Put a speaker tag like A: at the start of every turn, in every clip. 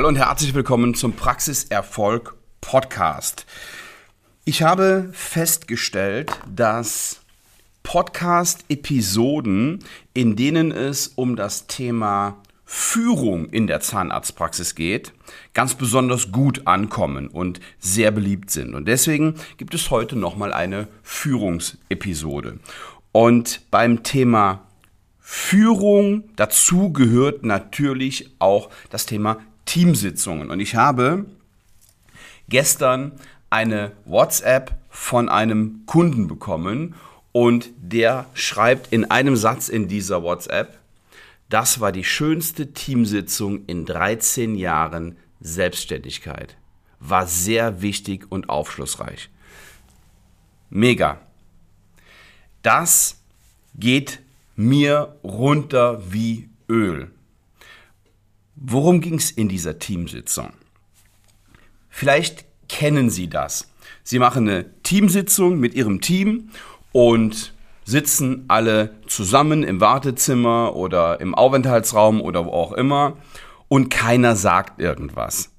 A: Hallo und herzlich willkommen zum Praxiserfolg Podcast. Ich habe festgestellt, dass Podcast-Episoden, in denen es um das Thema Führung in der Zahnarztpraxis geht, ganz besonders gut ankommen und sehr beliebt sind. Und deswegen gibt es heute nochmal eine Führungsepisode. Und beim Thema Führung dazu gehört natürlich auch das Thema Teamsitzungen. Und ich habe gestern eine WhatsApp von einem Kunden bekommen und der schreibt in einem Satz in dieser WhatsApp, das war die schönste Teamsitzung in 13 Jahren Selbstständigkeit. War sehr wichtig und aufschlussreich. Mega. Das geht mir runter wie Öl. Worum ging es in dieser Teamsitzung? Vielleicht kennen Sie das. Sie machen eine Teamsitzung mit Ihrem Team und sitzen alle zusammen im Wartezimmer oder im Aufenthaltsraum oder wo auch immer und keiner sagt irgendwas.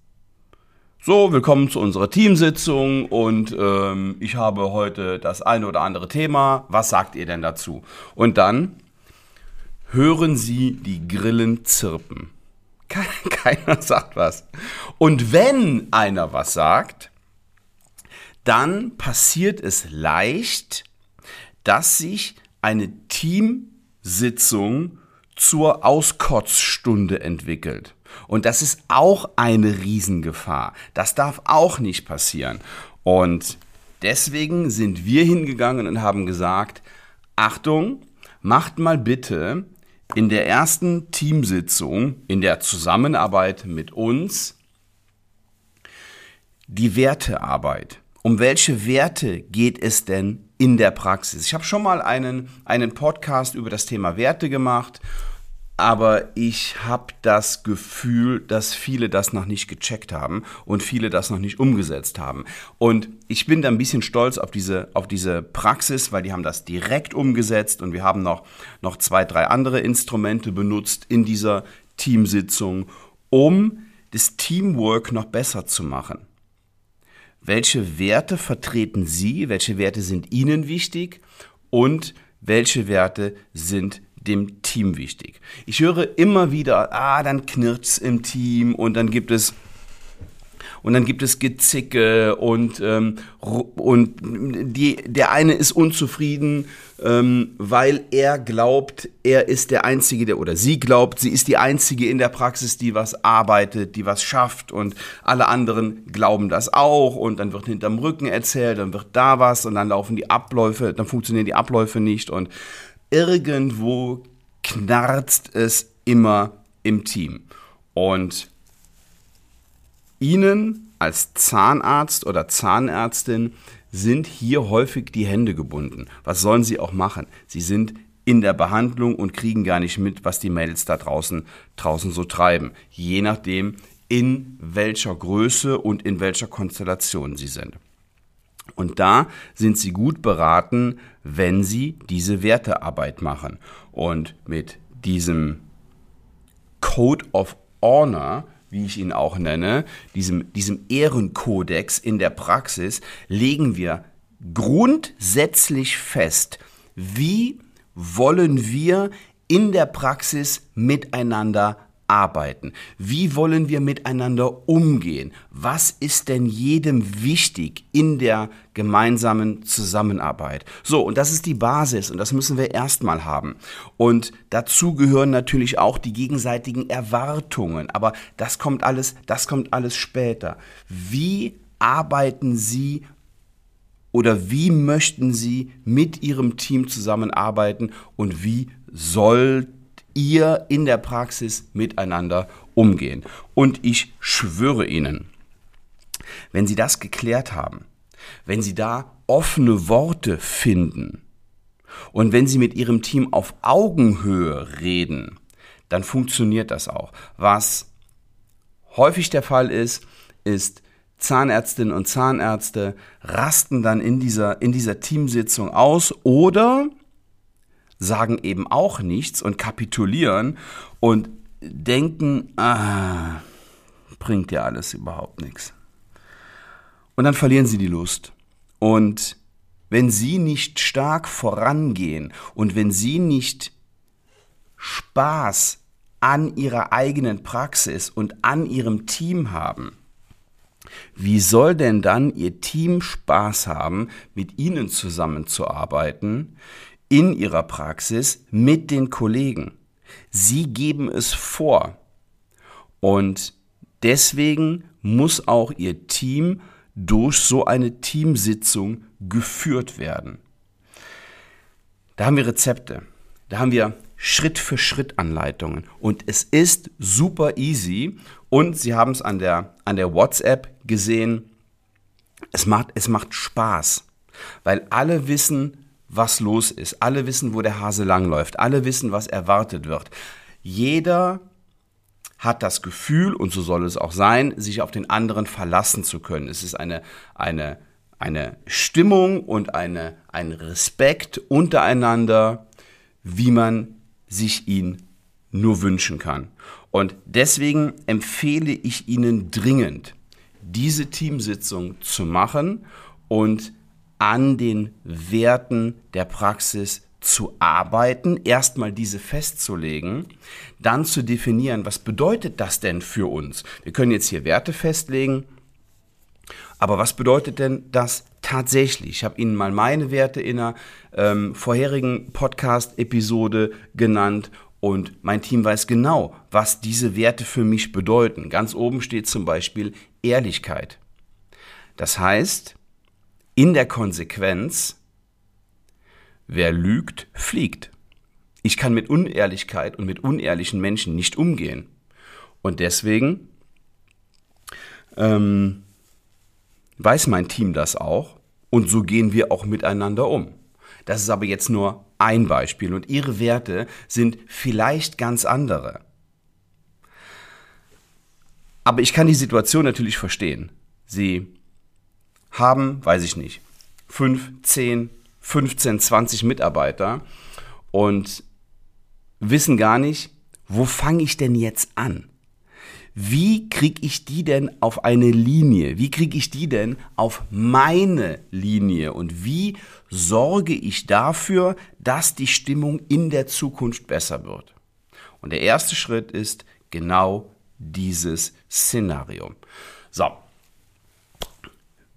A: So, willkommen zu unserer Teamsitzung und ähm, ich habe heute das eine oder andere Thema. Was sagt ihr denn dazu? Und dann hören Sie die Grillen zirpen. Keiner sagt was. Und wenn einer was sagt, dann passiert es leicht, dass sich eine Teamsitzung zur Auskotzstunde entwickelt. Und das ist auch eine Riesengefahr. Das darf auch nicht passieren. Und deswegen sind wir hingegangen und haben gesagt, Achtung, macht mal bitte in der ersten Teamsitzung, in der Zusammenarbeit mit uns, die Wertearbeit. Um welche Werte geht es denn in der Praxis? Ich habe schon mal einen, einen Podcast über das Thema Werte gemacht aber ich habe das Gefühl, dass viele das noch nicht gecheckt haben und viele das noch nicht umgesetzt haben. Und ich bin da ein bisschen stolz auf diese, auf diese Praxis, weil die haben das direkt umgesetzt und wir haben noch, noch zwei, drei andere Instrumente benutzt in dieser Teamsitzung, um das Teamwork noch besser zu machen. Welche Werte vertreten Sie? Welche Werte sind Ihnen wichtig? Und welche Werte sind dem Team wichtig. Ich höre immer wieder, ah, dann knirscht's im Team und dann gibt es und dann gibt es Gezicke und, ähm, und die, der eine ist unzufrieden, ähm, weil er glaubt, er ist der Einzige, der oder sie glaubt, sie ist die Einzige in der Praxis, die was arbeitet, die was schafft und alle anderen glauben das auch und dann wird hinterm Rücken erzählt, dann wird da was und dann laufen die Abläufe, dann funktionieren die Abläufe nicht und irgendwo knarzt es immer im Team. Und Ihnen als Zahnarzt oder Zahnärztin sind hier häufig die Hände gebunden. Was sollen Sie auch machen? Sie sind in der Behandlung und kriegen gar nicht mit, was die Mädels da draußen, draußen so treiben. Je nachdem, in welcher Größe und in welcher Konstellation sie sind. Und da sind sie gut beraten, wenn sie diese Wertearbeit machen. Und mit diesem Code of Honor, wie ich ihn auch nenne, diesem, diesem Ehrenkodex in der Praxis, legen wir grundsätzlich fest, wie wollen wir in der Praxis miteinander arbeiten? Wie wollen wir miteinander umgehen? Was ist denn jedem wichtig in der gemeinsamen Zusammenarbeit? So, und das ist die Basis und das müssen wir erstmal haben. Und dazu gehören natürlich auch die gegenseitigen Erwartungen, aber das kommt alles, das kommt alles später. Wie arbeiten Sie oder wie möchten Sie mit Ihrem Team zusammenarbeiten und wie soll ihr in der Praxis miteinander umgehen. Und ich schwöre Ihnen, wenn Sie das geklärt haben, wenn Sie da offene Worte finden und wenn Sie mit Ihrem Team auf Augenhöhe reden, dann funktioniert das auch. Was häufig der Fall ist, ist, Zahnärztinnen und Zahnärzte rasten dann in dieser, in dieser Teamsitzung aus oder sagen eben auch nichts und kapitulieren und denken, ah, bringt dir alles überhaupt nichts. Und dann verlieren sie die Lust. Und wenn sie nicht stark vorangehen und wenn sie nicht Spaß an ihrer eigenen Praxis und an ihrem Team haben, wie soll denn dann Ihr Team Spaß haben, mit Ihnen zusammenzuarbeiten, in Ihrer Praxis, mit den Kollegen? Sie geben es vor. Und deswegen muss auch Ihr Team durch so eine Teamsitzung geführt werden. Da haben wir Rezepte. Da haben wir Schritt für Schritt Anleitungen. Und es ist super easy. Und Sie haben es an der, an der WhatsApp gesehen. Es macht, es macht Spaß, weil alle wissen, was los ist. Alle wissen, wo der Hase langläuft. Alle wissen, was erwartet wird. Jeder hat das Gefühl, und so soll es auch sein, sich auf den anderen verlassen zu können. Es ist eine, eine, eine Stimmung und eine, ein Respekt untereinander, wie man sich ihn nur wünschen kann. Und deswegen empfehle ich Ihnen dringend, diese Teamsitzung zu machen und an den Werten der Praxis zu arbeiten, erstmal diese festzulegen, dann zu definieren, was bedeutet das denn für uns? Wir können jetzt hier Werte festlegen, aber was bedeutet denn das tatsächlich? Ich habe Ihnen mal meine Werte in einer ähm, vorherigen Podcast-Episode genannt und mein Team weiß genau, was diese Werte für mich bedeuten. Ganz oben steht zum Beispiel Ehrlichkeit. Das heißt, in der Konsequenz, wer lügt, fliegt. Ich kann mit Unehrlichkeit und mit unehrlichen Menschen nicht umgehen. Und deswegen ähm, weiß mein Team das auch und so gehen wir auch miteinander um. Das ist aber jetzt nur ein Beispiel und ihre Werte sind vielleicht ganz andere. Aber ich kann die Situation natürlich verstehen. Sie haben, weiß ich nicht, 5, 10, 15, 20 Mitarbeiter und wissen gar nicht, wo fange ich denn jetzt an? wie kriege ich die denn auf eine Linie? Wie kriege ich die denn auf meine Linie? Und wie sorge ich dafür, dass die Stimmung in der Zukunft besser wird? Und der erste Schritt ist genau dieses Szenario. So.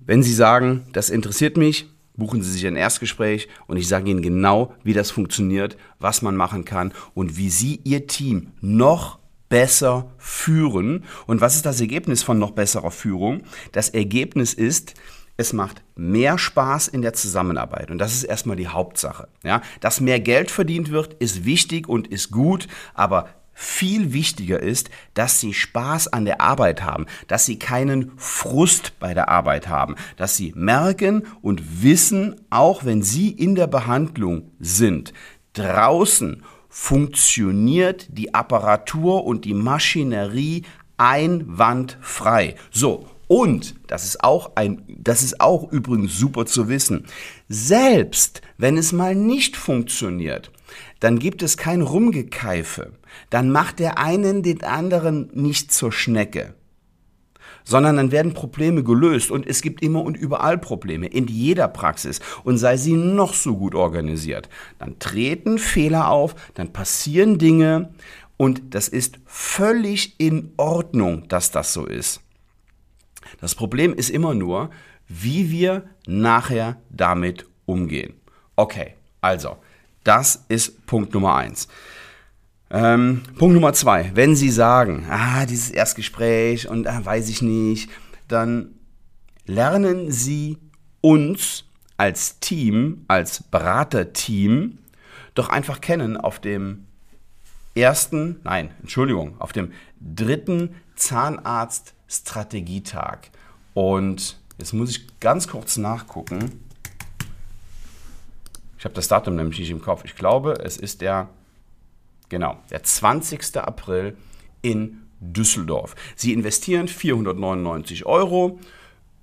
A: Wenn Sie sagen, das interessiert mich, buchen Sie sich ein Erstgespräch und ich sage Ihnen genau, wie das funktioniert, was man machen kann und wie Sie Ihr Team noch besser führen. Und was ist das Ergebnis von noch besserer Führung? Das Ergebnis ist, es macht mehr Spaß in der Zusammenarbeit. Und das ist erstmal die Hauptsache. Ja, dass mehr Geld verdient wird, ist wichtig und ist gut, aber viel wichtiger ist, dass sie Spaß an der Arbeit haben, dass sie keinen Frust bei der Arbeit haben, dass sie merken und wissen, auch wenn sie in der Behandlung sind, draußen funktioniert die Apparatur und die Maschinerie einwandfrei. So, und das ist auch ein, das ist auch übrigens super zu wissen. Selbst wenn es mal nicht funktioniert, dann gibt es kein Rumgekeife. Dann macht der einen den anderen nicht zur Schnecke sondern dann werden Probleme gelöst und es gibt immer und überall Probleme, in jeder Praxis und sei sie noch so gut organisiert. Dann treten Fehler auf, dann passieren Dinge und das ist völlig in Ordnung, dass das so ist. Das Problem ist immer nur, wie wir nachher damit umgehen. Okay, also, das ist Punkt Nummer eins. Ähm, Punkt Nummer zwei, wenn Sie sagen, ah, dieses Erstgespräch und ah, weiß ich nicht, dann lernen Sie uns als Team, als Beraterteam doch einfach kennen auf dem ersten, nein, Entschuldigung, auf dem dritten Zahnarzt-Strategietag. Und jetzt muss ich ganz kurz nachgucken. Ich habe das Datum nämlich nicht im Kopf. Ich glaube, es ist der Genau, der 20. April in Düsseldorf. Sie investieren 499 Euro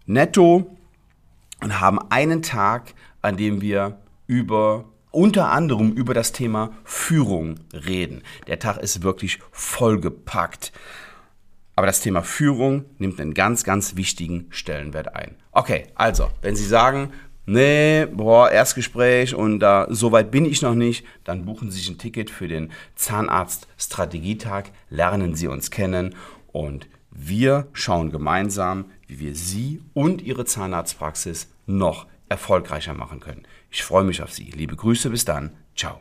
A: netto und haben einen Tag, an dem wir über unter anderem über das Thema Führung reden. Der Tag ist wirklich vollgepackt. Aber das Thema Führung nimmt einen ganz, ganz wichtigen Stellenwert ein. Okay, also, wenn Sie sagen, nee, boah, Erstgespräch und da so weit bin ich noch nicht, dann buchen Sie sich ein Ticket für den Zahnarzt Strategietag, lernen Sie uns kennen und wir schauen gemeinsam, wie wir Sie und Ihre Zahnarztpraxis noch erfolgreicher machen können. Ich freue mich auf Sie. Liebe Grüße, bis dann. Ciao.